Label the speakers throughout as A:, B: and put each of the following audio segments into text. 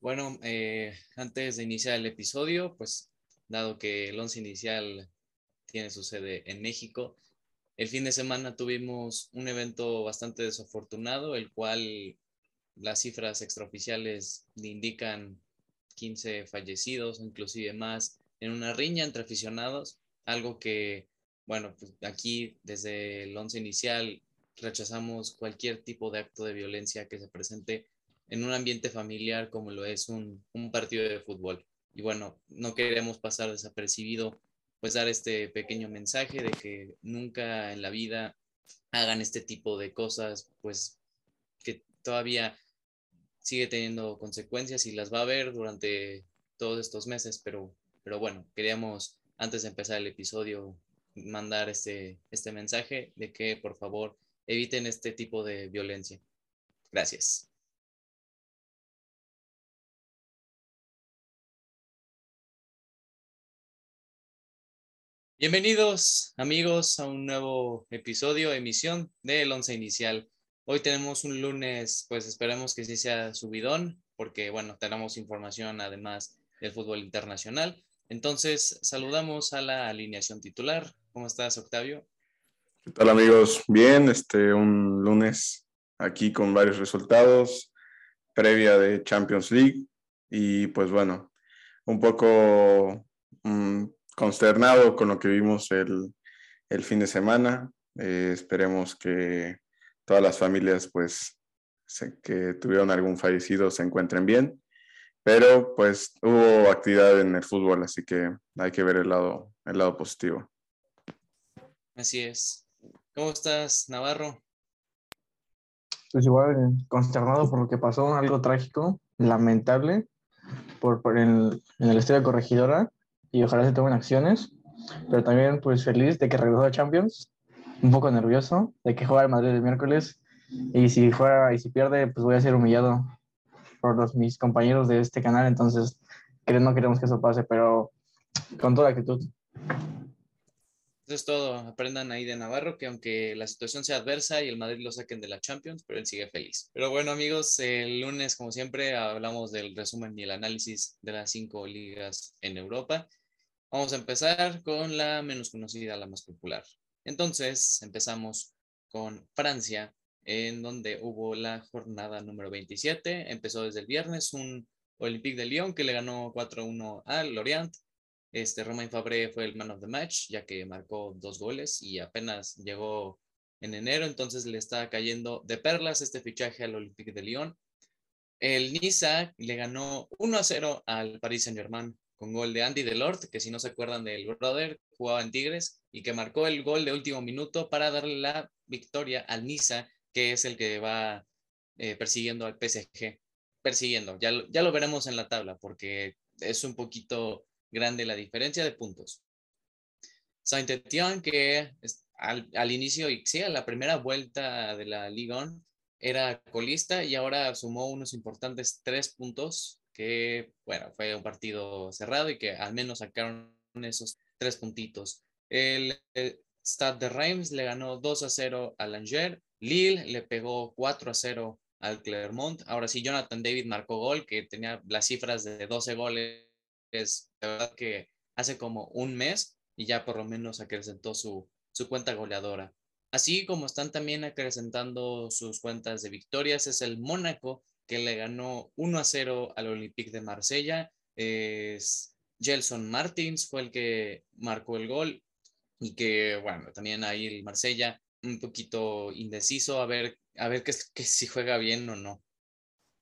A: Bueno, eh, antes de iniciar el episodio, pues dado que el once inicial tiene su sede en México, el fin de semana tuvimos un evento bastante desafortunado, el cual las cifras extraoficiales indican 15 fallecidos, inclusive más, en una riña entre aficionados, algo que, bueno, pues aquí desde el once inicial rechazamos cualquier tipo de acto de violencia que se presente en un ambiente familiar como lo es un, partido de fútbol. Y bueno, no queremos pasar desapercibido, pues dar este pequeño mensaje de que nunca en la vida hagan este tipo de cosas, pues que todavía sigue teniendo consecuencias y las va a haber durante todos estos meses, pero, pero bueno, queríamos antes de empezar el episodio mandar este, este mensaje de que por favor eviten este tipo de violencia. Gracias. Bienvenidos amigos a un nuevo episodio, emisión del Once Inicial. Hoy tenemos un lunes, pues esperemos que sí sea subidón, porque bueno, tenemos información además del fútbol internacional. Entonces, saludamos a la alineación titular. ¿Cómo estás, Octavio?
B: ¿Qué tal amigos? Bien, este un lunes aquí con varios resultados, previa de Champions League y pues bueno, un poco mm, consternado con lo que vimos el, el fin de semana. Eh, esperemos que todas las familias, pues, que tuvieron algún fallecido se encuentren bien. Pero, pues, hubo actividad en el fútbol, así que hay que ver el lado, el lado positivo.
A: Así es. ¿Cómo estás, Navarro?
C: Pues igual, consternado por lo que pasó, algo trágico, lamentable, por, por en, en el estadio corregidora y ojalá se tomen acciones, pero también pues feliz de que regresó a Champions, un poco nervioso de que juega el Madrid el miércoles y si fuera y si pierde pues voy a ser humillado por los, mis compañeros de este canal, entonces no queremos que eso pase, pero con toda actitud.
A: Eso es todo. Aprendan ahí de Navarro que aunque la situación sea adversa y el Madrid lo saquen de la Champions, pero él sigue feliz. Pero bueno, amigos, el lunes, como siempre, hablamos del resumen y el análisis de las cinco ligas en Europa. Vamos a empezar con la menos conocida, la más popular. Entonces, empezamos con Francia, en donde hubo la jornada número 27. Empezó desde el viernes un Olympique de Lyon que le ganó 4-1 al Lorient este, Romain Fabré fue el man of the match, ya que marcó dos goles y apenas llegó en enero, entonces le está cayendo de perlas este fichaje al Olympique de Lyon. El Niza le ganó 1 a 0 al Paris Saint-Germain con gol de Andy Delort, que si no se acuerdan del brother, jugaba en Tigres y que marcó el gol de último minuto para darle la victoria al Niza, que es el que va eh, persiguiendo al PSG. Persiguiendo, ya, ya lo veremos en la tabla porque es un poquito grande la diferencia de puntos. Saint-Étienne, que al, al, inicio y sí, a la primera vuelta de la Liga era colista y ahora sumó unos importantes tres puntos, que bueno, fue un partido cerrado y que al menos sacaron esos tres puntitos. El, Stade de Reims le ganó 2 a 0 al Angers, Lille le pegó 4 a 0 al Clermont. Ahora sí, Jonathan David marcó gol, que tenía las cifras de 12 goles es la verdad que hace como un mes y ya por lo menos acrecentó su, su cuenta goleadora. Así como están también acrecentando sus cuentas de victorias, es el Mónaco que le ganó 1 a 0 al Olympique de Marsella. Es Gelson Martins fue el que marcó el gol y que, bueno, también ahí el Marsella un poquito indeciso a ver, a ver que, que si juega bien o no,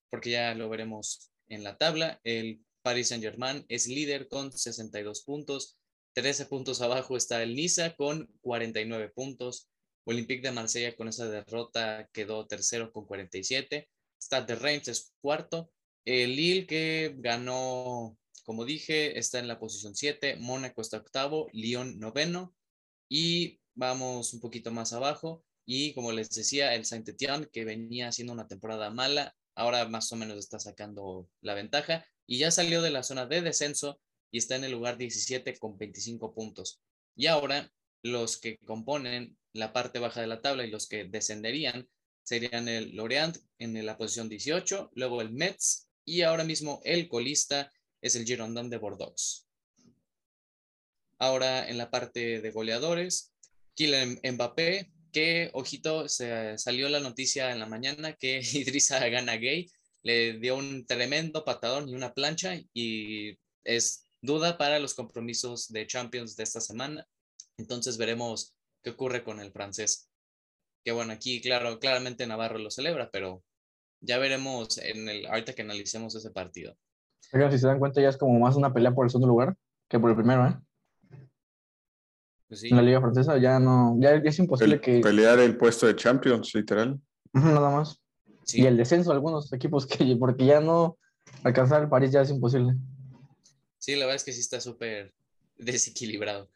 A: porque ya lo veremos en la tabla. El Paris Saint-Germain es líder con 62 puntos. 13 puntos abajo está el Niza con 49 puntos. Olympique de Marsella con esa derrota quedó tercero con 47. Stade de Reims es cuarto. El Lille que ganó, como dije, está en la posición 7. Mónaco está octavo. Lyon noveno. Y vamos un poquito más abajo. Y como les decía, el Saint-Étienne que venía haciendo una temporada mala, ahora más o menos está sacando la ventaja y ya salió de la zona de descenso y está en el lugar 17 con 25 puntos. Y ahora los que componen la parte baja de la tabla y los que descenderían serían el Lorient en la posición 18, luego el Metz y ahora mismo el colista es el Girondin de Bordeaux. Ahora en la parte de goleadores, Kylian Mbappé, que, ojito, se salió la noticia en la mañana que Idrissa Gana Gay le dio un tremendo patadón y una plancha y es duda para los compromisos de Champions de esta semana. Entonces veremos qué ocurre con el francés. Que bueno, aquí claro, claramente Navarro lo celebra, pero ya veremos en el ahorita que analicemos ese partido.
C: si se dan cuenta ya es como más una pelea por el segundo lugar que por el primero, ¿eh? Pues en la liga francesa ya no, ya, es imposible que...
B: Pelear el puesto de Champions, literal.
C: Nada más. Y el descenso de algunos equipos que, porque ya no alcanzar el París ya es imposible.
A: Sí, la verdad es que sí está súper desequilibrado.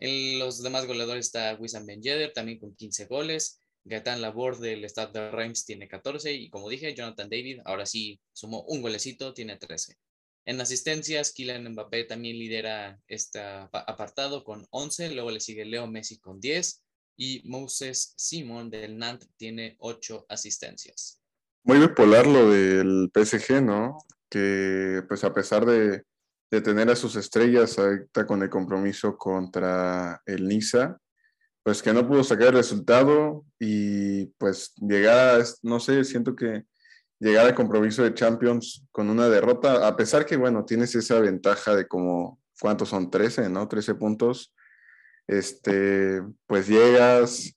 A: En los demás goleadores está Wissam Ben Yedder, también con 15 goles. Gaetan Laborde del Stade de Reims tiene 14 y como dije, Jonathan David ahora sí sumó un golecito, tiene 13. En asistencias, Kylian Mbappé también lidera este apartado con 11, luego le sigue Leo Messi con 10 y Moses Simon del Nantes tiene 8 asistencias.
B: Muy bipolar lo del PSG, ¿no? Que pues a pesar de, de tener a sus estrellas ahorita con el compromiso contra el Niza, pues que no pudo sacar el resultado y pues llegar, a, no sé, siento que llegar al compromiso de Champions con una derrota, a pesar que, bueno, tienes esa ventaja de como, ¿cuántos son? 13, ¿no? 13 puntos. Este, pues llegas,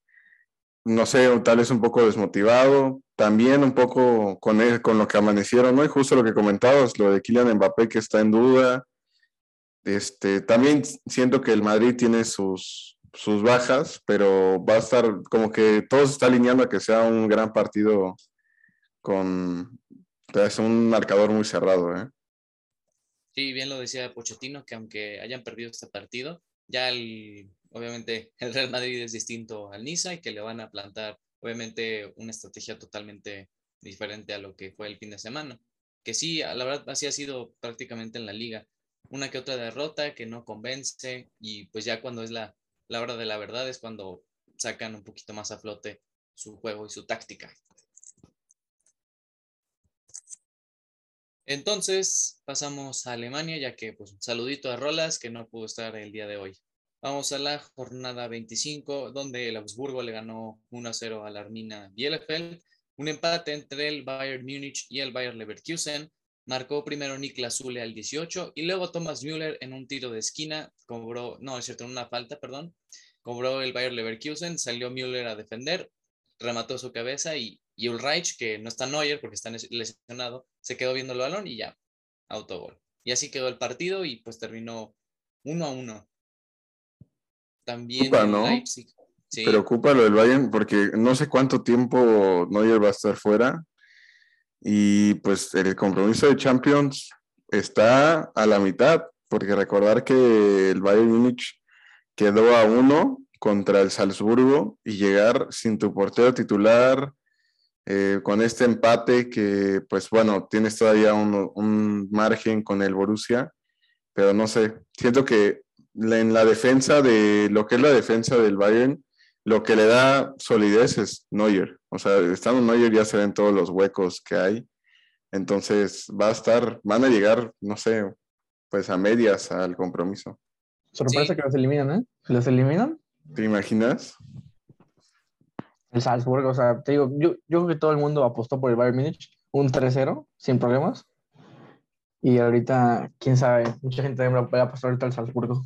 B: no sé, tal vez un poco desmotivado, también un poco con, con lo que amanecieron, ¿no? Y justo lo que comentabas, lo de Kylian Mbappé que está en duda. Este, también siento que el Madrid tiene sus, sus bajas, pero va a estar como que todo se está alineando a que sea un gran partido con un marcador muy cerrado. ¿eh?
A: Sí, bien lo decía Pochettino, que aunque hayan perdido este partido, ya el, obviamente el Real Madrid es distinto al Niza y que le van a plantar obviamente una estrategia totalmente diferente a lo que fue el fin de semana. Que sí, la verdad, así ha sido prácticamente en la liga. Una que otra derrota que no convence y pues ya cuando es la, la hora de la verdad es cuando sacan un poquito más a flote su juego y su táctica. Entonces, pasamos a Alemania, ya que, pues, un saludito a Rolas, que no pudo estar el día de hoy. Vamos a la jornada 25, donde el Augsburgo le ganó 1-0 a la Armina Bielefeld. Un empate entre el Bayern Múnich y el Bayern Leverkusen. Marcó primero Niklas Zule al 18 y luego Thomas Müller en un tiro de esquina cobró, no, es cierto, en una falta, perdón. Cobró el Bayern Leverkusen, salió Müller a defender, remató su cabeza y y Ulreich, que no está Neuer porque está lesionado, se quedó viendo el balón y ya, autogol. Y así quedó el partido y pues terminó uno a uno.
B: También ¿no? Leipzig. Preocupa lo del Bayern porque no sé cuánto tiempo Neuer va a estar fuera. Y pues el compromiso de Champions está a la mitad, porque recordar que el Bayern Múnich quedó a uno contra el Salzburgo y llegar sin tu portero titular, eh, con este empate que, pues bueno, tienes todavía un, margen con el Borussia, pero no sé, siento que en la defensa de lo que es la defensa del Bayern, lo que le da solidez es Neuer. O sea, estando Neuer ya se ven todos los huecos que hay. Entonces va a estar, van a llegar, no sé, pues a medias al compromiso.
C: Sorpresa que los eliminan, ¿eh? ¿Los eliminan?
B: ¿Te imaginas?
C: el Salzburg, o sea, te digo, yo, yo creo que todo el mundo apostó por el Bayern Múnich, un 3-0, sin problemas. Y ahorita, quién sabe, mucha gente va a apostar ahorita al Salzburgo.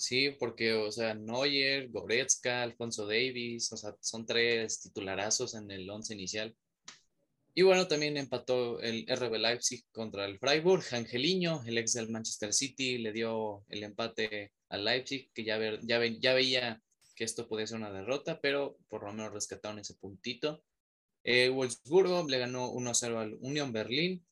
A: Sí, porque, o sea, Neuer, Goretzka, Alfonso Davis, o sea, son tres titularazos en el once inicial. Y bueno, también empató el RB Leipzig contra el Freiburg. Angeliño, el ex del Manchester City, le dio el empate al Leipzig, que ya, veía que esto podía ser una derrota, pero por lo menos rescataron ese puntito. Eh, Wolfsburgo le ganó 1-0 al Union Berlín.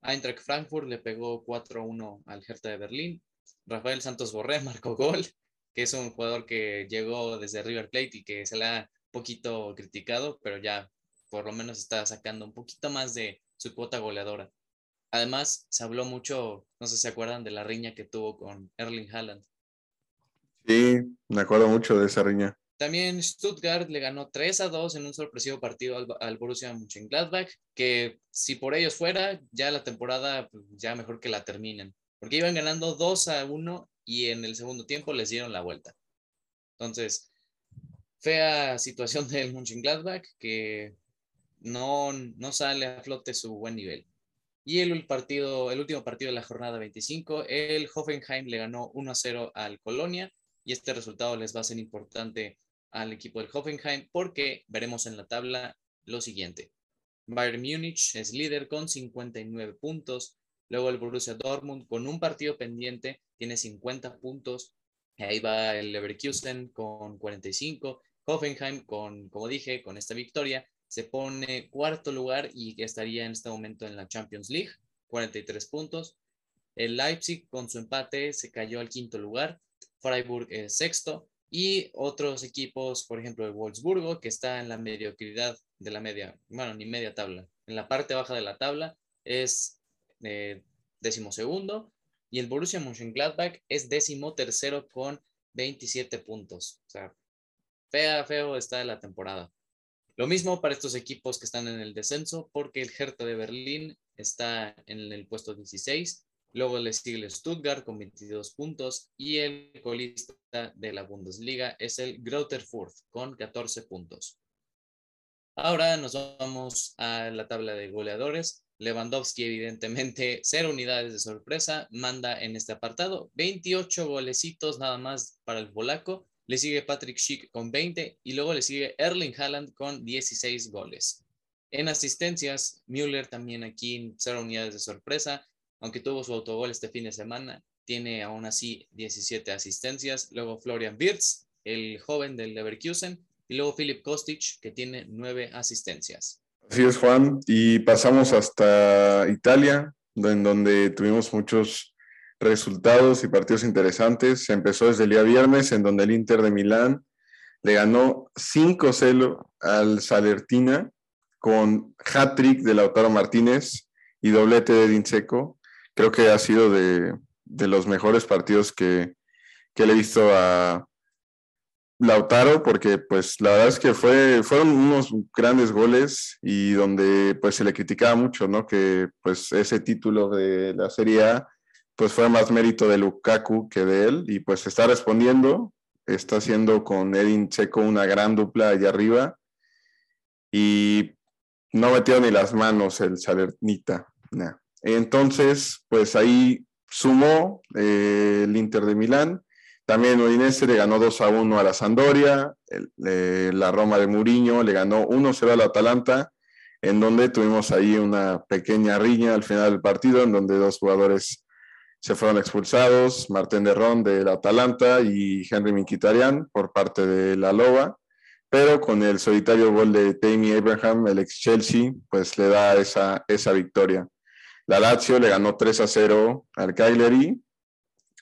A: Eintracht Frankfurt le pegó 4-1 al Hertha de Berlín. Rafael Santos Borré marcó gol, que es un jugador que llegó desde River Plate y que se le ha poquito criticado, pero ya por lo menos está sacando un poquito más de su cuota goleadora. Además, se habló mucho, no sé si se acuerdan de la riña que tuvo con Erling Haaland.
B: Sí, me acuerdo mucho de esa riña.
A: También Stuttgart le ganó 3 a 2 en un sorpresivo partido al, al Borussia Mönchengladbach, que si por ellos fuera, ya la temporada pues, ya mejor que la terminen, porque iban ganando 2 a 1 y en el segundo tiempo les dieron la vuelta. Entonces, fea situación del Mönchengladbach que no, no sale a flote su buen nivel. Y el, partido, el último partido de la jornada 25, el Hoffenheim le ganó 1 a 0 al Colonia y este resultado les va a ser importante al equipo del Hoffenheim porque veremos en la tabla lo siguiente. Bayern Múnich es líder con 59 puntos. Luego el Borussia Dortmund con un partido pendiente tiene 50 puntos. Ahí va el Leverkusen con 45. Hoffenheim con, como dije, con esta victoria se pone cuarto lugar y estaría en este momento en la Champions League, 43 puntos. El Leipzig con su empate se cayó al quinto lugar. Freiburg es sexto y otros equipos, por ejemplo, el Wolfsburgo, que está en la mediocridad de la media, bueno, ni media tabla, en la parte baja de la tabla, es eh, decimosegundo, y el Borussia Mönchengladbach es décimo tercero con 27 puntos. O sea, fea, feo está la temporada. Lo mismo para estos equipos que están en el descenso, porque el Hertha de Berlín está en el puesto 16 Luego le sigue el Stuttgart con 22 puntos y el colista de la Bundesliga es el Greuther con 14 puntos. Ahora nos vamos a la tabla de goleadores. Lewandowski, evidentemente, cero unidades de sorpresa, manda en este apartado. 28 golecitos nada más para el polaco. Le sigue Patrick Schick con 20 y luego le sigue Erling Haaland con 16 goles. En asistencias, Müller también aquí cero unidades de sorpresa aunque tuvo su autogol este fin de semana, tiene aún así 17 asistencias. Luego Florian Wirtz, el joven del Leverkusen, y luego Philip Kostic, que tiene 9 asistencias.
B: Así es, Juan. Y pasamos hasta Italia, en donde tuvimos muchos resultados y partidos interesantes. Se empezó desde el día viernes, en donde el Inter de Milán le ganó 5-0 al Salertina con hat-trick de Lautaro Martínez y doblete de Dinseco creo que ha sido de, los mejores partidos que, le he visto a Lautaro, porque pues la verdad es que fue, fueron unos grandes goles y donde pues se le criticaba mucho, ¿no? Que pues ese título de la Serie A pues fue más mérito de Lukaku que de él y pues está respondiendo, está haciendo con Edin Checo una gran dupla allá arriba y no metió ni las manos el Salernita. Entonces, pues ahí sumó eh, el Inter de Milán. También Udinese le ganó 2 a 1 a la Sandoria. la Roma de Muriño le ganó 1-0 al Atalanta, en donde tuvimos ahí una pequeña riña al final del partido, en donde dos jugadores se fueron expulsados, Martín de Ron del Atalanta y Henry Miquitarian por parte de la Loba, pero con el solitario gol de Tammy Abraham, el ex Chelsea, pues le da esa, esa victoria. La Lazio le ganó 3 a 0 al Cagliari,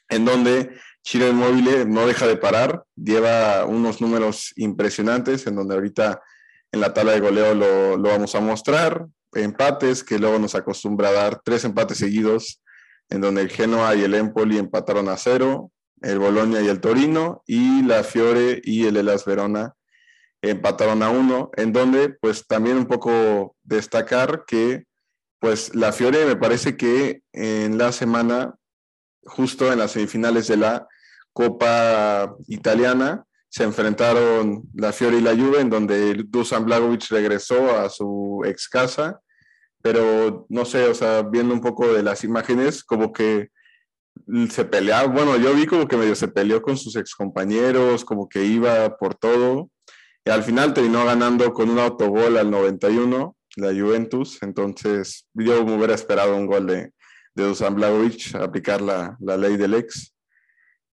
B: en donde Chile Inmóvil no deja de parar, lleva unos números impresionantes, en donde ahorita en la tabla de goleo lo, vamos a mostrar, empates que luego nos acostumbra dar tres empates seguidos, en donde el Genoa y el Empoli empataron a cero, el Bolonia y el Torino, y la Fiore y el Elas Verona empataron a uno, en donde pues también un poco destacar que pues la Fiore me parece que en la semana, justo en las semifinales de la Copa Italiana, se enfrentaron la Fiore y la Juve, en donde Dusan Blagovic regresó a su ex casa, pero no sé, o sea, viendo un poco de las imágenes, como que se peleaba, bueno, yo vi como que medio se peleó con sus ex compañeros, como que iba por todo, y al final terminó ganando con un autogol al 91 la Juventus, entonces yo me hubiera esperado un gol de, de Dusan Blagovic, aplicar la, la, ley del ex.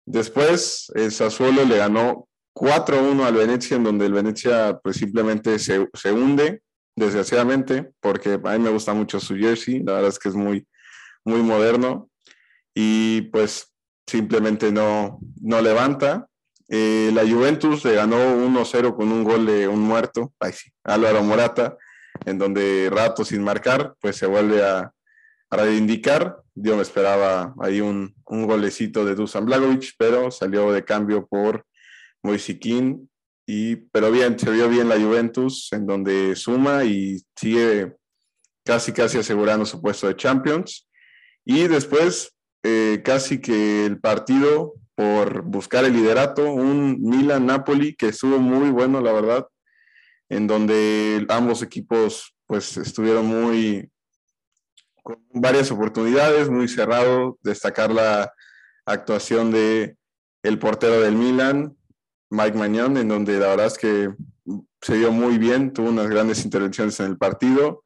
B: Después, el Sassuolo le ganó 4-1 al Venecia, en donde el Venecia pues simplemente se, se, hunde, desgraciadamente, porque a mí me gusta mucho su jersey, la verdad es que es muy, muy moderno, y pues simplemente no, no levanta. Eh, la Juventus le ganó 1-0 con un gol de un muerto, ay sí, Álvaro Morata, en donde rato sin marcar, pues se vuelve a, reivindicar. Yo me esperaba ahí un, un golecito de Dusan Blagovic, pero salió de cambio por Moisiquín y, pero bien, se vio bien la Juventus, en donde suma y sigue casi, casi asegurando su puesto de Champions. Y después, eh, casi que el partido por buscar el liderato, un Milan-Napoli que estuvo muy bueno, la verdad, en donde ambos equipos pues estuvieron muy con varias oportunidades, muy cerrado, destacar la actuación de el portero del Milan, Mike Mañón, en donde la verdad es que se vio muy bien, tuvo unas grandes intervenciones en el partido.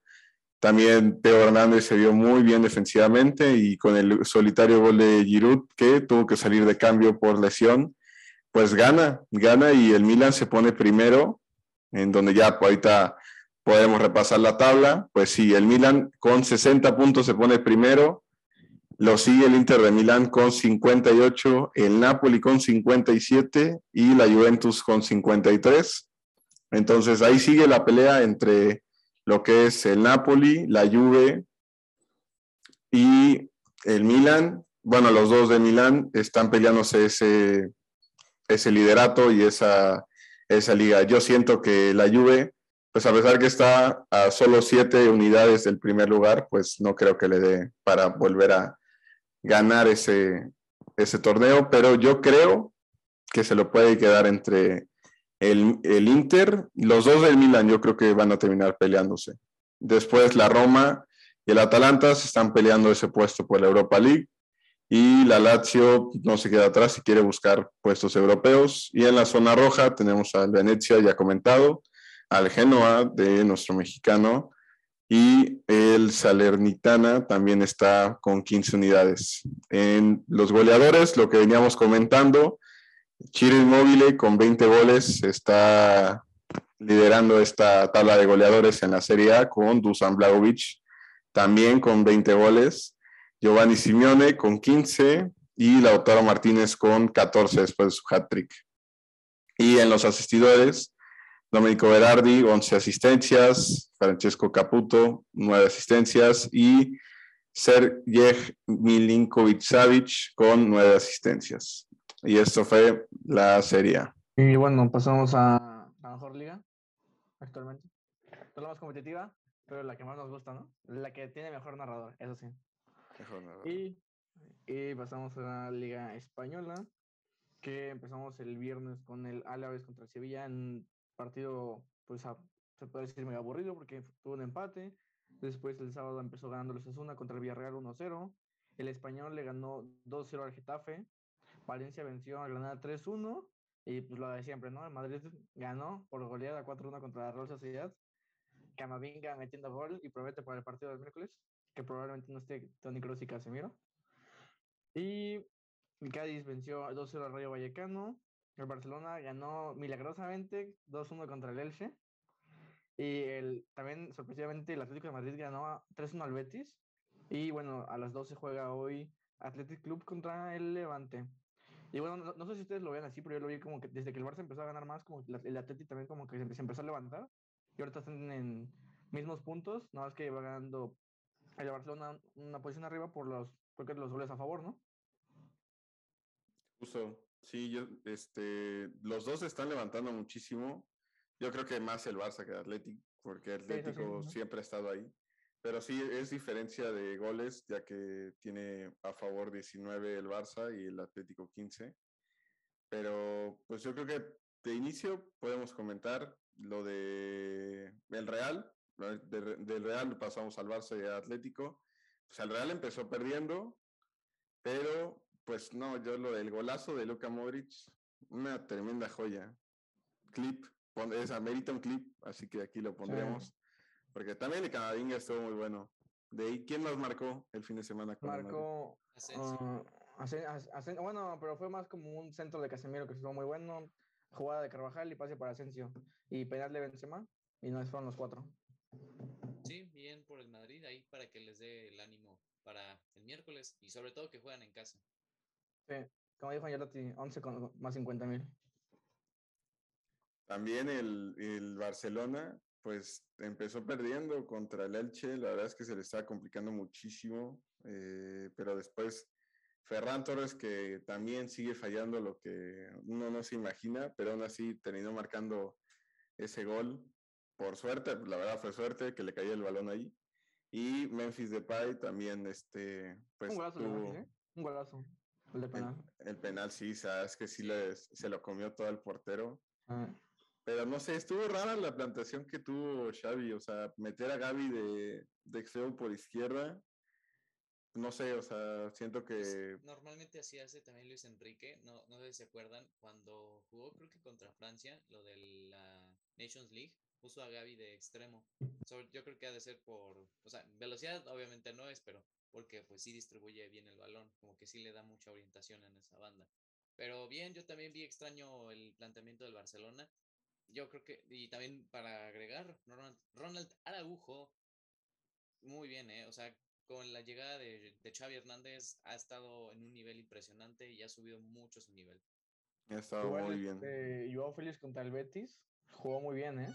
B: También Teo Hernández se vio muy bien defensivamente y con el solitario gol de Giroud, que tuvo que salir de cambio por lesión, pues gana, gana y el Milan se pone primero, en donde ya ahorita podemos repasar la tabla. Pues sí, el Milan con 60 puntos se pone primero, lo sigue el Inter de Milán con 58, el Napoli con 57 y la Juventus con 53. Entonces ahí sigue la pelea entre lo que es el Napoli, la Juve y el Milan. Bueno, los dos de Milán están peleándose ese, ese liderato y esa, esa liga. Yo siento que la Juve, pues a pesar que está a solo siete unidades del primer lugar, pues no creo que le dé para volver a, ganar ese, ese torneo, pero yo creo que se lo puede quedar entre el, el, Inter, los dos del Milan yo creo que van a terminar peleándose. Después la Roma y el Atalanta se están peleando ese puesto por la Europa League y la Lazio no se queda atrás y quiere buscar puestos europeos. Y en la zona roja tenemos al Venecia ya comentado, al Genoa de nuestro mexicano y el Salernitana también está con 15 unidades. En los goleadores, lo que veníamos comentando, Chiro con 20 goles está liderando esta tabla de goleadores en la Serie A con Dusan Blagovic también con 20 goles, Giovanni Simeone con 15 y Lautaro Martínez con 14 después de su hat-trick. Y en los asistidores, Domenico Berardi, 11 asistencias, Francesco Caputo, 9 asistencias y Sergej Milinkovic-Savic con 9 asistencias. Y esto fue la serie.
C: Y bueno, pasamos a la mejor liga actualmente. No la más competitiva, pero la que más nos gusta, ¿no? La que tiene mejor narrador, eso sí. Mejor narrador. Y, y pasamos a la liga española, que empezamos el viernes con el Álaves contra Sevilla en partido, pues se puede decir medio aburrido porque tuvo un empate. Después el sábado empezó ganando el Sasuna contra el Villarreal 1-0. El Español le ganó 2-0 al Getafe. Valencia venció a Granada 3-1. Y pues lo de siempre, ¿no? El Madrid ganó por goleada 4-1 contra la Real Sociedad. Camavinga metiendo gol y promete para el partido del miércoles, que probablemente no esté Tony Kroos y Casemiro. Y Cádiz venció 2-0 al Rayo Vallecano. El Barcelona ganó milagrosamente 2-1 contra el Elche. Y el, también, sorpresivamente, el Atlético de Madrid ganó 3-1 al Betis. Y bueno, a las 12 juega hoy Athletic Club contra el Levante. Y bueno, no, sé si ustedes lo ven así, pero yo lo vi como que desde que el Barça empezó a ganar más, como el Atlético también como que se, empezó a levantar. Y ahorita están en mismos puntos, nada más que va ganando el Barcelona una posición arriba por los, porque los goles a favor, ¿no?
B: Justo. Sí, yo, este, los dos están levantando muchísimo. Yo creo que más el Barça que el Atlético, porque el Atlético siempre ha estado ahí. Pero sí es diferencia de goles, ya que tiene a favor 19 el Barça y el Atlético 15. Pero pues yo creo que de inicio podemos comentar lo de el Real. del Real pasamos al Barça y al Atlético. Pues el Real empezó perdiendo, pero pues no, yo lo del golazo de Luka Modric, una tremenda joya. Clip, es amerita un clip, así que aquí lo pondremos. Porque también el Camavinga estuvo muy bueno. De ahí, ¿quién más marcó el fin de semana?
C: Con marcó uh, bueno, pero fue más como un centro de Casemiro que estuvo muy bueno. Jugada de Carvajal y pase para Asensio. Y penal de Benzema. Y no fueron los cuatro.
A: Sí, bien por el Madrid ahí para que les dé el ánimo para el miércoles y sobre todo que juegan en casa.
C: Sí, como dijo Angelotti, 11 con, más 50 mil.
B: También el, el, Barcelona, pues empezó perdiendo contra el Elche, la verdad es que se le estaba complicando muchísimo, eh, pero después Ferran Torres que también sigue fallando lo que uno no se imagina, pero aún así terminó marcando ese gol por suerte, la verdad fue suerte que le cayó el balón ahí. Y Memphis Depay también, este, pues
C: Un golazo,
B: tuvo
C: ¿eh? Un golazo. El de penal.
B: el, el penal, sí, sabes que sí, les- se lo comió todo el portero.
C: Ah,
B: Pero no sé, estuvo rara la plantación que tuvo Xavi, o sea, meter a Gaby de, de extremo por izquierda, no sé, o sea, siento que
A: Pues, Normalmente así hace también Luis Enrique, no, no sé si se acuerdan, cuando jugó creo que contra Francia, lo de la Nations League, puso a Gaby de extremo. So, yo creo que ha de ser por, o sea, velocidad obviamente no es, pero porque pues sí distribuye bien el balón, como que sí le da mucha orientación en esa banda. Pero bien, yo también vi extraño el planteamiento del Barcelona. Yo creo que, y también para agregar, Ronald, Ronald Araujo, muy bien, ¿eh? O sea, con la llegada de, de Xavi Hernández ha estado en un nivel impresionante y ha subido mucho su nivel.
B: ha estado muy bien.
C: este, Joao Félix contra el Betis jugó muy bien, ¿eh?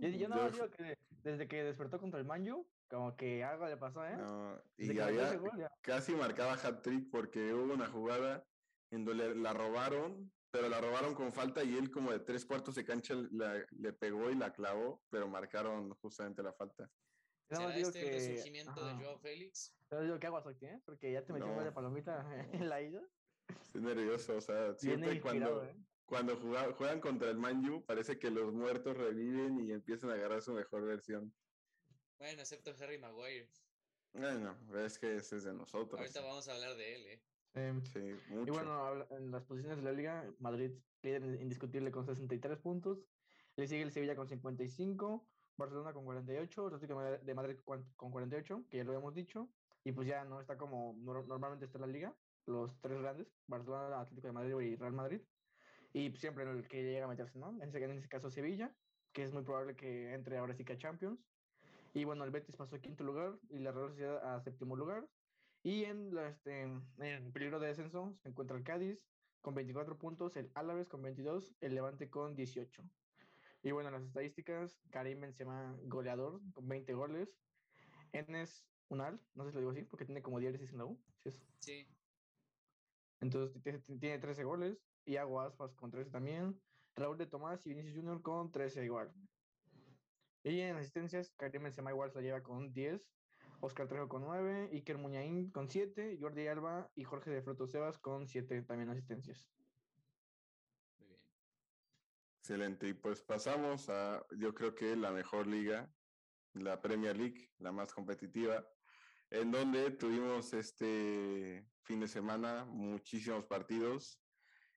C: Yo, yo no
B: Yo-
C: digo que desde que despertó contra el Manju, como que algo le pasó, ¿eh?
B: no, y había,
C: gol, ya.
B: casi marcaba hat-trick porque hubo una jugada en donde la robaron, pero la robaron con falta y él como de tres cuartos de cancha la- le pegó y la clavó, pero marcaron justamente la falta.
A: ¿Será
C: más digo
A: este el
C: que-
A: resurgimiento de
C: ajá.
A: Joao Félix?
C: Nada más digo que aguas aquí, ¿eh? Porque ya te metió
B: No.
C: de palomita en la ida.
B: Estoy nervioso, o sea, siempre cuando,
C: ¿eh?
B: cuando juegan contra el Manju parece que los muertos reviven y empiezan a agarrar su mejor versión.
A: Bueno, excepto Harry Maguire.
B: Bueno, es que ese es de nosotros.
A: Ahorita vamos a hablar de él, ¿eh?
B: Sí,
C: Y
B: mucho.
C: bueno, habla- en las posiciones de la liga, Madrid líder indiscutible con 63 puntos, le sigue el Sevilla con 55, Barcelona con 48, Atlético de Madrid- de Madrid con con 48, que ya lo hemos dicho, y pues ya no está como nor- normalmente está la liga, los tres grandes, Barcelona, Atlético de Madrid y Real Madrid, y siempre el que llega a meterse, ¿no? En ese, en ese caso Sevilla, que es muy probable que entre ahora sí que a Champions, y bueno, el Betis pasó a quinto lugar y la Real Sociedad a séptimo lugar, y en, la, este, en peligro de descenso se encuentra el Cádiz con 24 puntos, el Álaves con 22, el Levante con 18. Y bueno, las estadísticas, Karim Benzema goleador con 20 goles, Enes Unal, no sé si lo digo así, porque tiene como diéresis en la U, sí es.
A: Sí,
C: Entonces tiene 13 goles, Iago Aspas con 13 también, Raúl de Tomás y Vinicius Junior con 13 igual. Y en asistencias, Karim Benzema igual se la lleva con 10, Oscar Trejo con 9, Iker Muñain con 7, Jordi Alba y Jorge de Fruto Sebas con 7 también asistencias.
A: muy bien.
B: Excelente. Y pues pasamos a, yo creo que la mejor liga, la Premier League, la más competitiva, en donde tuvimos este fin de semana muchísimos partidos.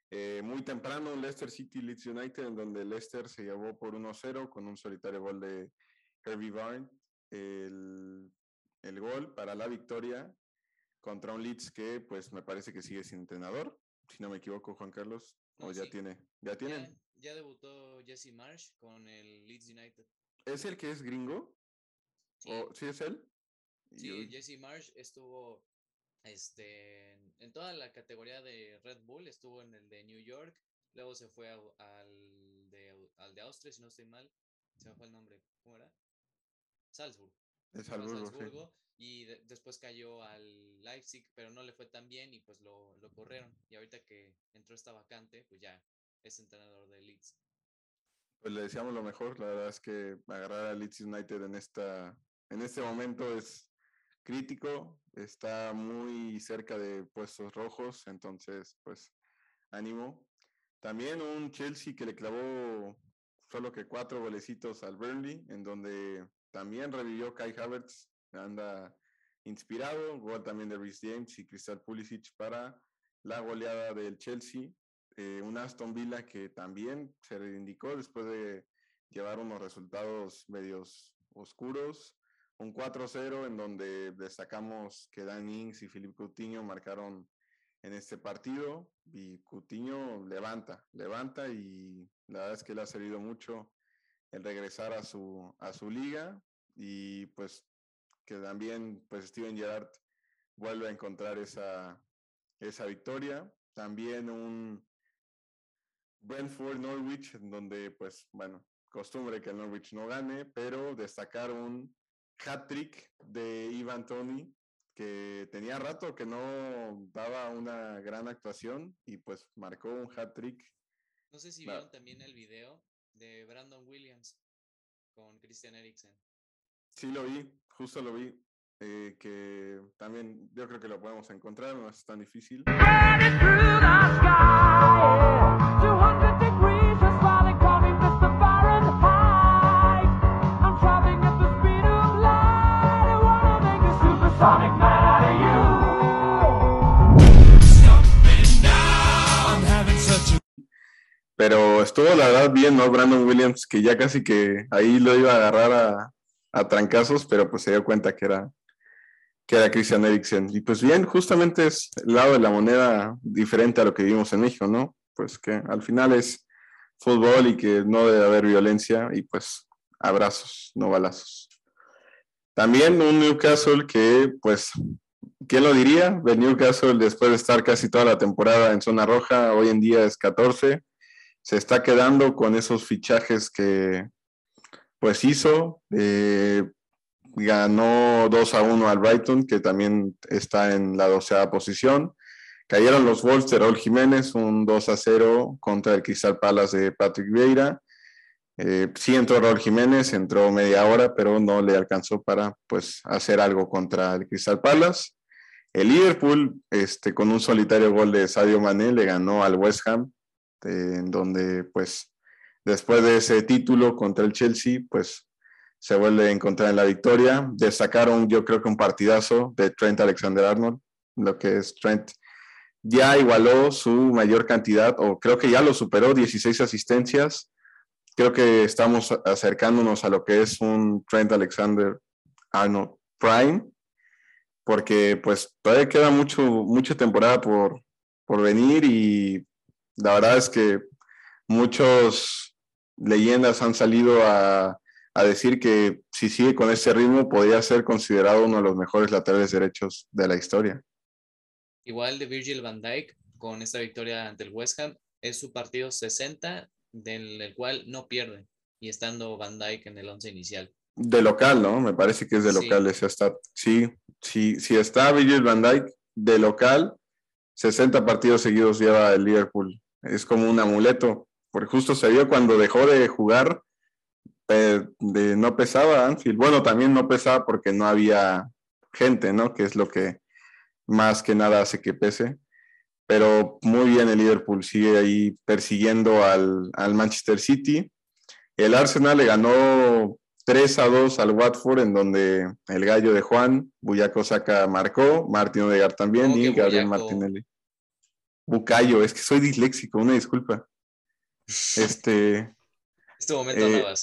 B: Eh, muy temprano, Leicester City Leeds United, en donde Leicester se llevó por 1-0 con un solitario gol de Herbie Barnes. El, el gol para la victoria contra un Leeds que, pues, me parece que sigue sin entrenador, si no me equivoco, Juan Carlos. O ya tiene, ya tienen.
A: Ya, ya debutó Jesse Marsh con el Leeds United.
B: ¿Es el que es gringo?
A: Sí,
B: ¿O sí es él?
A: sí,
B: Yo-
A: Jesse Marsh estuvo este, en, toda la categoría de Red Bull, estuvo en el de New York, luego se fue a- al, de, al de Austria, si no estoy mal, se me fue el nombre, ¿cómo era? Salzburg. a
B: Salzburgo, sí.
A: Y de- después cayó al Leipzig, pero no le fue tan bien y pues lo, lo corrieron. Y ahorita que entró esta vacante, pues ya es entrenador de Leeds.
B: Pues le deseamos lo mejor. La verdad es que agarrar a Leeds United en, esta, en este momento es crítico. Está muy cerca de puestos rojos, entonces, pues, ánimo. También un Chelsea que le clavó solo que cuatro golecitos al Burnley, en donde también revivió Kai Havertz, anda inspirado, gol también de Rhys James y Crystal Pulisic para la goleada del Chelsea. Eh, un Aston Villa que también se reivindicó después de llevar unos resultados medios oscuros. Un 4-0 en donde destacamos que Dan Ings y Philippe Coutinho marcaron en este partido y Coutinho levanta, levanta y la verdad es que le ha servido mucho el regresar a su, a su liga y pues que también pues Steven Gerrard vuelve a encontrar esa, esa victoria. También un Brentford Norwich, donde pues bueno, costumbre que el Norwich no gane, pero destacar un hat-trick de Ivan Tony, que tenía rato que no daba una gran actuación y pues marcó un hat trick.
A: No sé si vieron también el video de Brandon Williams con Christian Eriksen.
B: Sí, lo vi, justo lo vi. Eh, que también yo creo que lo podemos encontrar, no es tan difícil. Pero estuvo la verdad bien, ¿no? Brandon Williams, que ya casi que ahí lo iba a agarrar a, a trancazos, pero pues se dio cuenta que era, que era Christian Eriksen. Y pues bien, justamente es el lado de la moneda diferente a lo que vivimos en México, ¿no? Pues que al final es fútbol y que no debe haber violencia y pues abrazos, no balazos. También un Newcastle que pues ¿quién lo diría? El Newcastle, después de estar casi toda la temporada en zona roja, hoy en día es 14, se está quedando con esos fichajes que pues hizo. Eh, ganó 2 a 1 al Brighton, que también está en la doceava posición. Cayeron los Wolves de Raúl Jiménez, un 2 a 0 contra el Crystal Palace de Patrick Vieira. Eh, sí entró Raúl Jiménez, entró media hora, pero no le alcanzó para pues, hacer algo contra el Crystal Palace. El Liverpool, este, con un solitario gol de Sadio Mané, le ganó al West Ham en donde pues después de ese título contra el Chelsea, pues se vuelve a encontrar en la victoria. Destacaron yo creo que un partidazo de Trent Alexander Arnold, lo que es Trent ya igualó su mayor cantidad, o creo que ya lo superó, 16 asistencias. Creo que estamos acercándonos a lo que es un Trent Alexander Arnold Prime, porque pues todavía queda mucho, mucha temporada por, por venir y la verdad es que muchos leyendas han salido a, decir que si sigue con ese ritmo podría ser considerado uno de los mejores laterales derechos de la historia.
A: Igual de Virgil van Dijk con esta victoria ante el West Ham es su partido 60 del cual no pierde y estando Van Dijk en el once inicial.
B: De local, ¿no? Me parece que es de local ese está. Sí, sí, sí está Virgil van Dijk de local, 60 partidos seguidos lleva el Liverpool es como un amuleto, porque justo se vio cuando dejó de jugar, eh, de, no pesaba Anfield. Bueno, también no pesaba porque no había gente, ¿no? Que es lo que más que nada hace que pese. Pero muy bien el Liverpool, sigue ahí persiguiendo al, al Manchester City. El Arsenal le ganó 3 a 2 al Watford, en donde el gallo de Juan, Buyaco Saca marcó, Martín Odegar también y Gabriel Martinelli. Bucayo, es que soy disléxico, una disculpa. Este.
A: Este momento eh,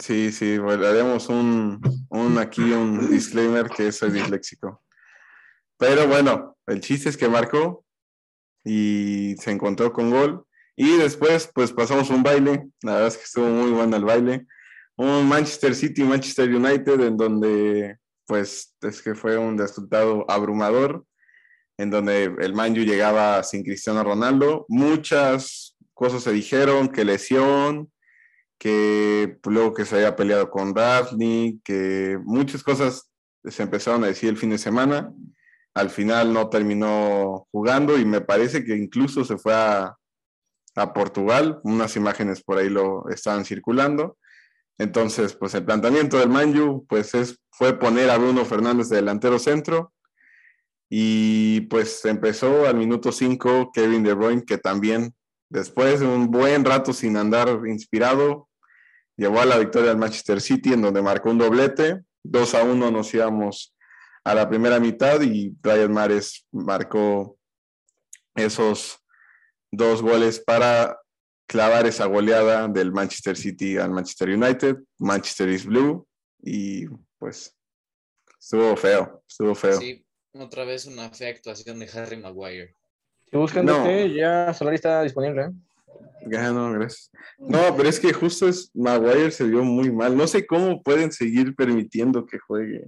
B: Sí, sí, bueno, haremos un, un aquí un disclaimer que soy disléxico. Pero bueno, el chiste es que marcó y se encontró con gol. Y después, pues pasamos un baile. La verdad es que estuvo muy bueno el baile. Un Manchester City, Manchester United, en donde, pues, es que fue un resultado abrumador en donde el Manju llegaba sin Cristiano Ronaldo. Muchas cosas se dijeron, que lesión, que luego que se había peleado con Daphne, que muchas cosas se empezaron a decir el fin de semana. Al final no terminó jugando y me parece que incluso se fue a, Portugal. Unas imágenes por ahí lo estaban circulando. Entonces, pues el planteamiento del Manju pues es, fue poner a Bruno Fernández de delantero centro, y pues empezó al minuto 5 Kevin De Bruyne, que también después de un buen rato sin andar inspirado, llevó a la victoria al Manchester City, en donde marcó un doblete. 2 a 1 nos íbamos a la primera mitad y Brian Mares marcó esos dos goles para clavar esa goleada del Manchester City al Manchester United. Manchester is blue y pues estuvo feo, estuvo feo.
A: Sí, otra vez una fea actuación de Harry Maguire.
C: Si buscan no. ya Solari está disponible. ¿eh?
B: Ya, no, gracias. No, pero es que justo es Maguire se vio muy mal. No sé cómo pueden seguir permitiendo que juegue.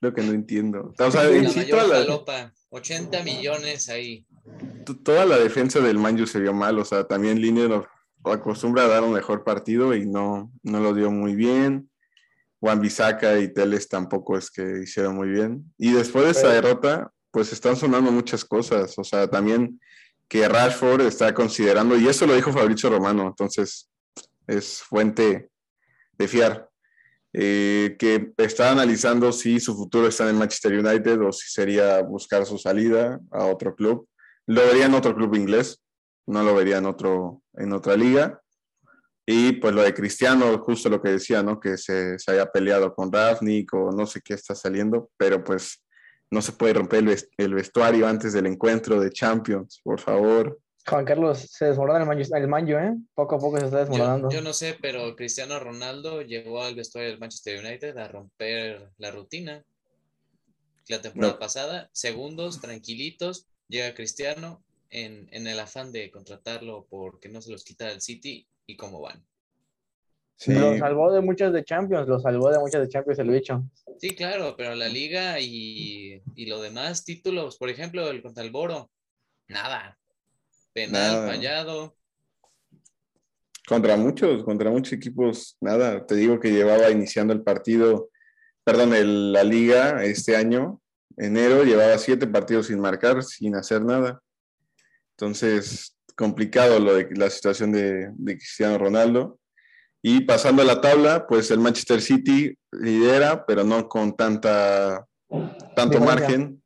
B: Lo que no entiendo. O sea,
A: la sí, mayor la... 80 millones ahí.
B: Toda la defensa del Manju se vio mal. O sea, también Línea acostumbra a dar un mejor partido y no, no lo dio muy bien. Juan Bisaca y Teles tampoco es que hicieron muy bien. Y después de esa derrota, pues están sonando muchas cosas. O sea, también que Rashford está considerando, y eso lo dijo Fabricio Romano, entonces es fuente de fiar, eh, que está analizando si su futuro está en Manchester United o si sería buscar su salida a otro club. Lo vería en otro club inglés, no lo vería en, otro, en otra liga. Y pues lo de Cristiano, justo lo que decía, ¿no? Que se, se haya peleado con Rafnik o no sé qué está saliendo, pero pues no se puede romper el vestuario antes del encuentro de Champions, por favor.
C: Juan Carlos se desmorona el manjo, ¿eh? Poco a poco se está desmoronando.
A: Yo, no sé, pero Cristiano Ronaldo llegó al vestuario del Manchester United a romper la rutina. La temporada pasada, segundos, tranquilitos, llega Cristiano en, en, el afán de contratarlo porque no se los quita el City y cómo van.
C: Lo salvó de muchas de Champions, lo salvó de muchas de Champions el bicho.
A: Sí, claro, pero la liga y, y lo demás, títulos, por ejemplo, el contra el Boro, nada. Penal fallado.
B: Contra muchos, contra muchos equipos, nada. Te digo que llevaba iniciando el partido, perdón, el, la liga este año, enero, llevaba siete partidos sin marcar, sin hacer nada. Entonces, complicado lo de la situación de, de Cristiano Ronaldo. Y pasando a la tabla, pues el Manchester City lidera, pero no con tanta, tanto margen,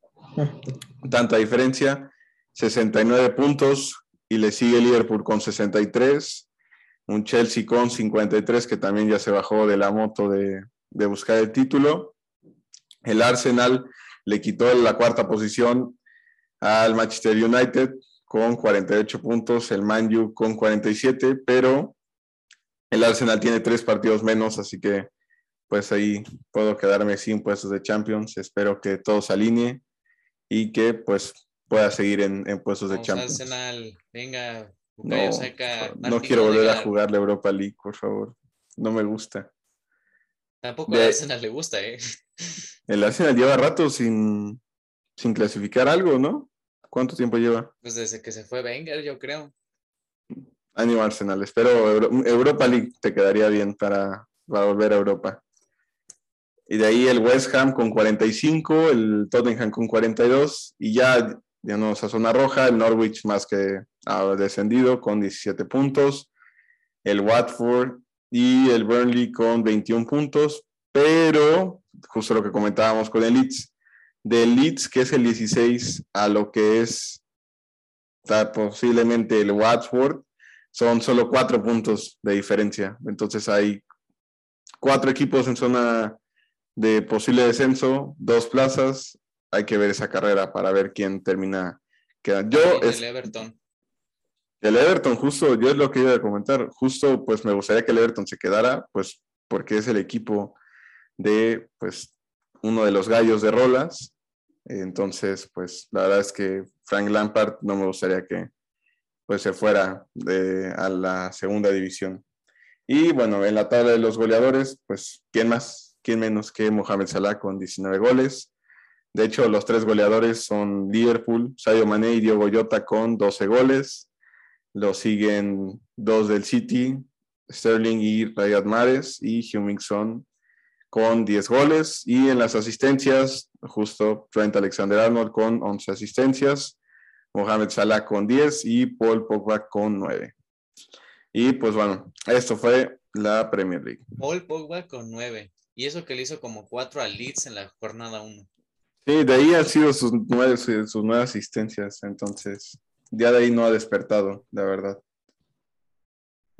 B: tanta diferencia. 69 puntos y le sigue el Liverpool con 63. Un Chelsea con 53 que también ya se bajó de la moto de, de buscar el título. El Arsenal le quitó la cuarta posición al Manchester United con 48 puntos, el Man U con 47, pero el Arsenal tiene tres partidos menos, así que pues ahí puedo quedarme sin puestos de Champions. Espero que todo se alinee y que pues pueda seguir en, puestos de Champions.
A: Arsenal, venga,
B: no, quiero volver a jugar la Europa League, por favor. No me gusta.
A: Tampoco a Arsenal le gusta, ¿eh?
B: El Arsenal lleva rato sin, sin clasificar algo, ¿no? ¿Cuánto tiempo lleva?
A: Pues desde que se fue Wenger, yo creo.
B: Ánimo Arsenal, espero Europa League te quedaría bien para, volver a Europa. Y de ahí el West Ham con 45, el Tottenham con 42 y ya, ya no esa zona roja, el Norwich más que ha descendido con 17 puntos, el Watford y el Burnley con 21 puntos, pero justo lo que comentábamos con el Leeds, del Leeds que es el 16 a lo que es posiblemente el Watford, son solo cuatro puntos de diferencia. Entonces hay cuatro equipos en zona de posible descenso, dos plazas. Hay que ver esa carrera para ver quién termina quedando. Yo
A: el Everton.
B: El Everton, justo, yo es lo que iba a comentar. Justo, pues me gustaría que el Everton se quedara, pues porque es el equipo de, pues, uno de los gallos de Rolas. Entonces, pues la verdad es que Frank Lampard no me gustaría que, pues se fuera de, a la segunda división. Y bueno, en la tabla de los goleadores, pues, ¿quién más? ¿Quién menos que Mohamed Salah con 19 goles? De hecho, los tres goleadores son Liverpool, Sadio Mané y Diogo Jota con 12 goles. Lo siguen dos del City, Sterling y Rayad Mares y Hummingson con 10 goles. Y en las asistencias, justo Trent Alexander-Arnold con 11 asistencias. Mohamed Salah con 10 y Paul Pogba con 9. Y pues bueno, esto fue la Premier League.
A: Paul Pogba con 9. Y eso que le hizo como 4 al Leeds en la jornada 1.
B: Sí, de ahí han sido sus nueve, sus nueve asistencias. Entonces, ya de ahí no ha despertado, la verdad.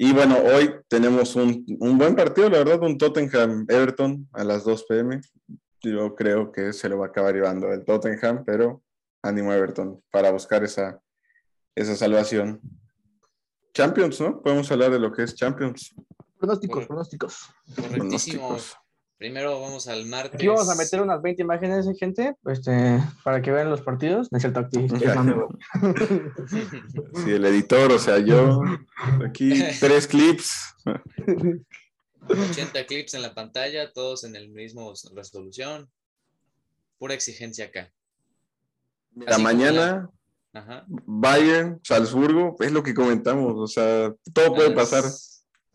B: Y bueno, hoy tenemos un, un buen partido, la verdad, un Tottenham-Everton a las 2 pm. Yo creo que se lo va a acabar llevando el Tottenham, pero ánimo Everton para buscar esa, esa salvación. Champions, ¿no? Podemos hablar de lo que es Champions.
C: Pronósticos, pronósticos.
A: Correctísimo. Primero vamos al martes.
C: Aquí vamos a meter unas 20 imágenes, gente, este, para que vean los partidos. No es cierto, aquí.
B: sí, el editor, o sea, yo. Aquí, tres clips.
A: 80 clips en la pantalla, todos en el mismo resolución. Pura exigencia acá.
B: La mañana, Bayern, Salzburgo, es lo que comentamos, o sea, todo puede pasar,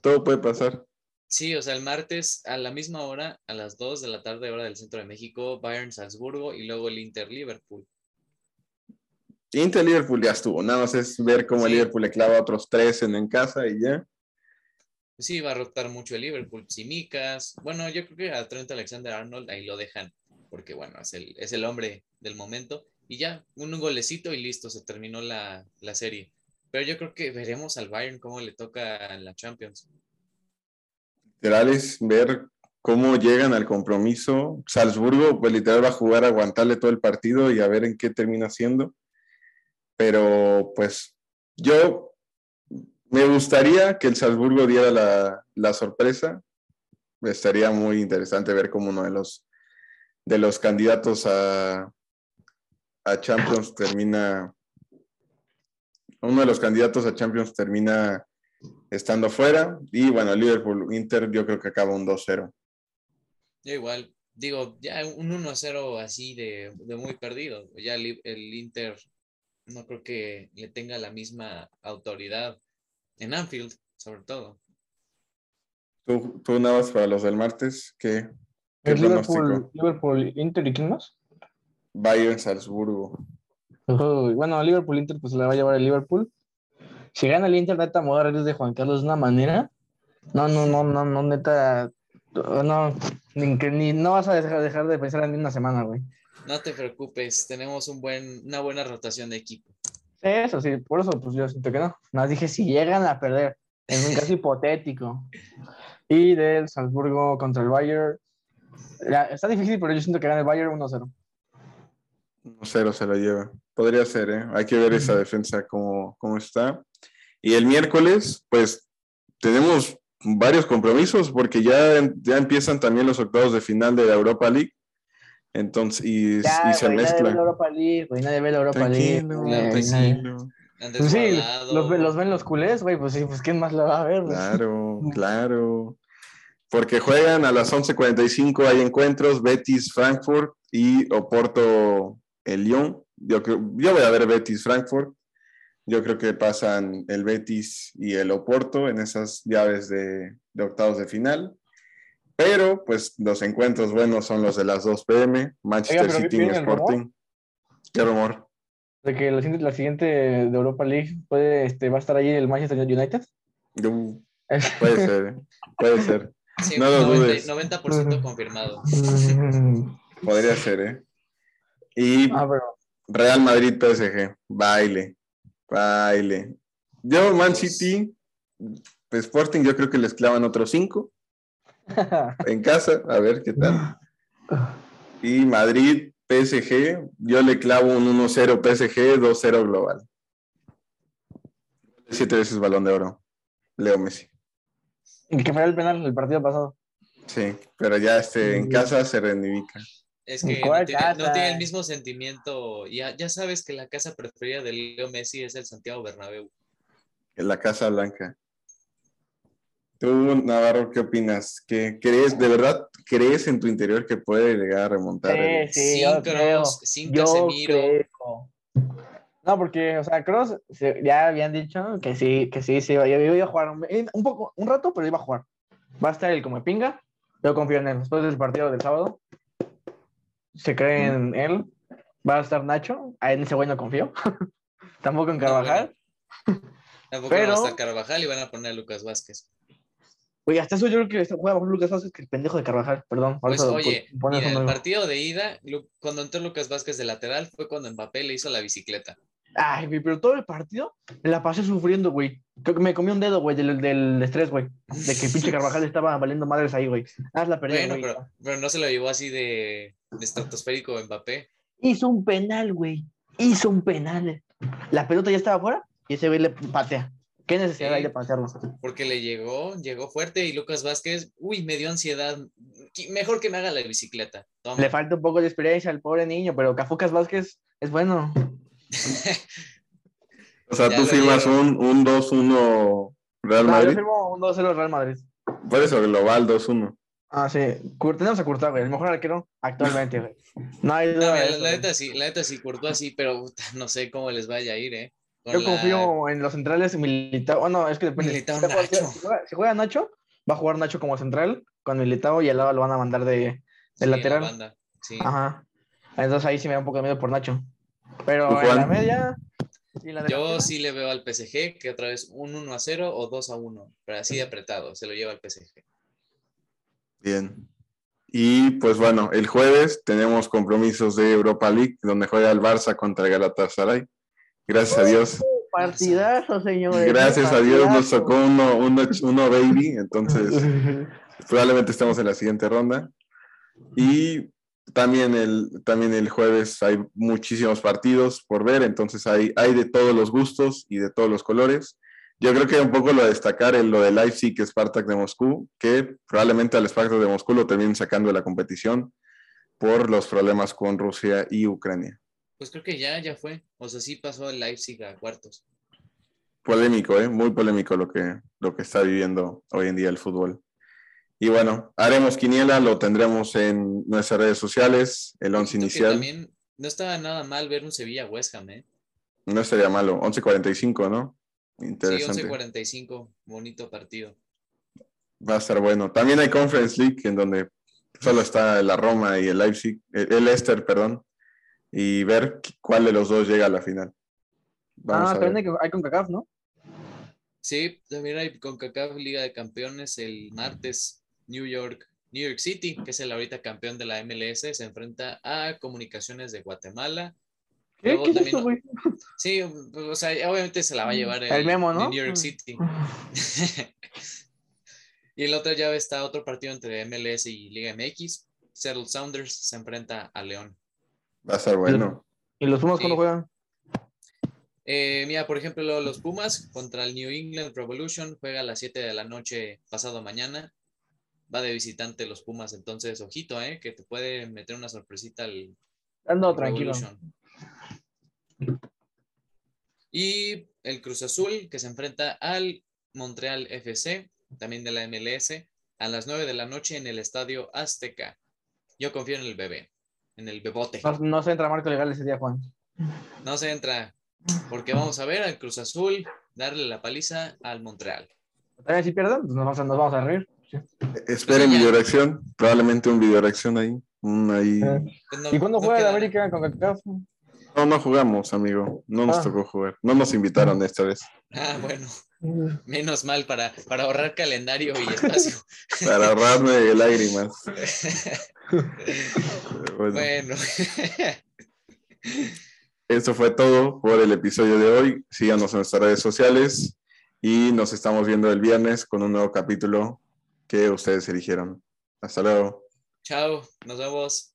B: todo puede pasar.
A: Sí, o sea, el martes a la misma hora, a las 2 de la tarde, hora del centro de México, Bayern Salzburgo y luego el Inter Liverpool.
B: Inter Liverpool ya estuvo, nada más es ver cómo el. Liverpool le clava otros tres en, en casa y ya.
A: Sí, va a rotar mucho el Liverpool. Simicas. Bueno, yo creo que a Trent Alexander Arnold ahí lo dejan, porque bueno, es el, es el hombre del momento. Y ya, un golecito y listo, se terminó la, la serie. Pero yo creo que veremos al Bayern cómo le toca en la Champions.
B: Literal es ver cómo llegan al compromiso. Salzburgo, pues literal va a jugar a aguantarle todo el partido y a ver en qué termina siendo. Pero pues yo me gustaría que el Salzburgo diera la, la sorpresa. Estaría muy interesante ver cómo uno de los, de los candidatos a, a Champions termina, uno de los candidatos a Champions termina estando fuera. Y bueno, Liverpool Inter yo creo que acaba un 2-0.
A: Yo igual, digo, ya un 1-0 así de, de muy perdido. Ya el, el Inter no creo que le tenga la misma autoridad en Anfield, sobre todo.
B: ¿Tú, tú nada más para los del martes? ¿Qué, qué
C: El Liverpool,
B: pronóstico?
C: Liverpool, Inter y quién más?
B: Bayern Salzburgo.
C: Uy, bueno, Liverpool Inter pues se la va a llevar el Liverpool. Si gana el Inter, neta, me voy a reír de Juan Carlos de una manera. No, no, no, no, no, neta. No, ni, que- ni- no vas a dejar, dejar de pensar en una semana, güey.
A: No te preocupes, tenemos un buen, una buena rotación de equipo.
C: Eso sí, por eso pues yo siento que no. Más dije si llegan a perder. Es un caso hipotético. Y del Salzburgo contra el Bayern. La- está difícil, pero yo siento que gana el Bayern 1-0.
B: 1-0 se lo lleva. Podría ser, ¿eh? Hay que ver esa defensa cómo, cómo está. Y el miércoles, pues tenemos varios compromisos porque ya, ya empiezan también los octavos de final de la Europa League. Entonces, y,
C: Ya,
B: y se
C: güey, nadie ve la
B: mezcla.
C: Europa League, güey, nadie ve la Europa League.
B: Tranquilo,
C: güey,
A: pues sí.
C: nadie- Pues los, ve- los ven los culés, güey, pues sí, pues quién más lo va a ver. güey?
B: Claro, claro. Porque juegan a las 11:45, hay encuentros, Betis, Frankfurt y Oporto, el Lyon. Yo, creo, yo voy a ver Betis, Frankfurt. Yo creo que pasan el Betis y el Oporto en esas llaves de, de octavos de final. Pero, pues, los encuentros buenos son los de las 2 pm, Manchester
C: pero
B: City
C: ¿viene el rumor?
B: Sporting. ¿Qué rumor?
C: De que la siguiente, la siguiente de Europa League puede, este, va a estar ahí el Manchester United.
B: Uh, puede ser, ¿eh? puede ser.
A: sí,
B: no lo
A: 90
B: dudes.
A: 90% confirmado.
B: Podría ser, ¿eh? Y
C: ah, pero
B: Real Madrid PSG, baile, baile. Yo, Man City, pues, Sporting, yo creo que les clavan otros cinco en casa, a ver qué tal. Y Madrid, PSG, yo le clavo un 1-0 PSG, 2-0 global. Siete veces balón de oro, Leo Messi.
C: y que fue el penal el partido pasado.
B: Sí, pero ya este, en casa se reivindica.
A: Es que
C: ¿Cuál
A: no tiene, no tiene el mismo sentimiento. Ya, ya sabes que la casa preferida de Leo Messi es el Santiago Bernabéu.
B: En la Casa Blanca. Tú, Navarro, ¿qué opinas? ¿Qué crees, de verdad, crees en tu interior que puede llegar a remontar? el-
C: Sí,
A: sin
C: yo creo.
A: Kroos, sin
C: Yo
A: Casemiro.
C: creo. No, porque, o sea, Cross ya habían dicho que sí, que sí, sí, iba, yo iba a jugar un, un poco, un rato, pero iba a jugar. Va a estar el como pinga. Yo confío en él. Después del partido del sábado, se cree en él. Va a estar Nacho. A él ese güey no confío. Tampoco en Carvajal.
A: Tampoco
C: Pero-
A: va a estar Carvajal y van a poner a Lucas Vázquez.
C: Oye, hasta eso yo creo que está- juega mejor Lucas Vázquez que el pendejo de Carvajal. Perdón.
A: Pues
C: eso,
A: oye, mira, el
C: nuevo.
A: partido de ida, cuando entró Lucas Vázquez de lateral, fue cuando Mbappé le hizo la bicicleta.
C: Ay, pero todo el partido me la pasé sufriendo, güey. Creo que me comí un dedo, güey, del, del estrés, güey. De que pinche Carvajal estaba valiendo madres ahí, güey. Ah, la perdí,
A: Bueno,
C: güey.
A: pero, pero no se lo llevó así de estratosférico Mbappé.
C: Hizo un penal, güey. Hizo un penal. La pelota ya estaba afuera y ese güey le patea. ¿Qué necesidad
A: Sí.
C: hay de patearlo?
A: Porque le llegó, llegó fuerte y Lucas Vázquez, uy, me dio ansiedad. Mejor que me haga la bicicleta. Toma.
C: Le falta un poco de experiencia al pobre niño, pero Cafucas Vázquez es bueno.
B: O sea,
A: Ya
B: tú firmas un, un 2-1 Real
C: No, yo
B: Madrid.
C: firmo un 2-0 Real Madrid.
B: Por eso, global 2-1.
C: Ah, sí. Tenemos a Courtois, güey. El mejor arquero actualmente, güey. No hay
A: No,
C: duda
A: mira,
C: eso,
A: la, neta sí, la neta sí, Courtois sí, pero no sé cómo les vaya a ir, ¿eh? Con
C: Yo
A: la-
C: confío en los centrales Militao. Bueno, es que depende.
A: Militao,
C: si, juega,
A: Nacho.
C: si juega- si juega Nacho, va a jugar Nacho como central con Militao y al lado lo van a mandar de, de
A: Sí, en la
C: lateral.
A: banda, sí.
C: Ajá. Entonces ahí sí me da un poco de miedo por Nacho. Pero
B: ¿Tú,
C: en la media. y la
A: Yo
C: delantera,
A: sí le veo al PSG que otra vez un 1 a 0 o 2 a 1, pero así de apretado, se lo lleva al PSG.
B: Bien. Y pues bueno, el jueves tenemos compromisos de Europa League, donde juega el Barça contra el Galatasaray. Gracias a Dios.
C: Partidazo, señores.
B: Gracias a Dios nos tocó uno, uno, uno baby, entonces probablemente estemos en la siguiente ronda. Y también el, también el jueves hay muchísimos partidos por ver, entonces hay, hay de todos los gustos y de todos los colores. Yo creo que un poco lo de destacar en lo de Leipzig, Spartak de Moscú, que probablemente al Spartak de Moscú lo terminen sacando de la competición por los problemas con Rusia y Ucrania.
A: Pues creo que ya, ya fue. O sea, sí pasó el Leipzig a cuartos.
B: Polémico, ¿eh? muy polémico lo que, lo que está viviendo hoy en día el fútbol. Y bueno, haremos quiniela, lo tendremos en nuestras redes sociales, el once
A: Ojito que
B: inicial.
A: También no estaba nada mal ver un Sevilla West Ham, ¿eh?
B: No estaría malo, 11.45, ¿no?
A: Sí,
B: Interesante.
A: 11.45, bonito partido.
B: Va a estar bueno. También hay Conference League, en donde solo está la Roma y el Leipzig, el Leicester, perdón, y ver cuál de los dos llega a la final. Vamos
C: Ah,
B: a
C: también
B: ver.
C: hay, que- hay con CACAF, ¿no?
A: Sí, también hay con CACAF Liga de Campeones el martes New York, New York City, que es el ahorita campeón de la MLS, se enfrenta a Comunicaciones de Guatemala.
C: ¿Qué,
A: Luego
C: ¿Qué es
A: también-
C: eso, güey?
A: Sí, o sea, obviamente se la va a llevar el,
C: El Memo, ¿no?
A: New York City. y en la otra llave está otro partido entre MLS y Liga MX. Seattle Sounders se enfrenta a León.
B: Va a estar bueno.
C: ¿Y los Pumas
A: Sí.
C: cuándo juegan?
A: Eh, mira, por ejemplo, los Pumas contra el New England Revolution juega a las 7 de la noche pasado mañana. Va de visitante los Pumas, entonces ojito, eh, que te puede meter una sorpresita al
C: Ando tranquilo.
A: Revolution. Y el Cruz Azul que se enfrenta al Montreal FC, también de la MLS, a las 9 de la noche en el Estadio Azteca. Yo confío en el bebé, en el bebote.
C: No, no se entra marco legal ese día, Juan.
A: No se entra, porque vamos a ver al Cruz Azul darle la paliza al Montreal.
C: También si pierden, pues nos vamos a, nos vamos a reír.
B: Esperen video reacción, probablemente un video reacción ahí. ahí.
C: Eh.
A: Pues
C: ¿Y cuándo
A: no
C: juega el
A: queda-
C: América con CACAF?
B: No, no jugamos, amigo. No nos
C: Ah.
B: tocó jugar. No nos invitaron esta vez.
A: Ah, bueno, menos mal para, para ahorrar calendario y espacio.
B: Para ahorrarme lágrimas. Bueno.
A: bueno.
B: Eso fue todo por el episodio de hoy. Síganos en nuestras redes sociales y nos estamos viendo el viernes con un nuevo capítulo que ustedes eligieron. Hasta luego.
A: Chao, nos vemos.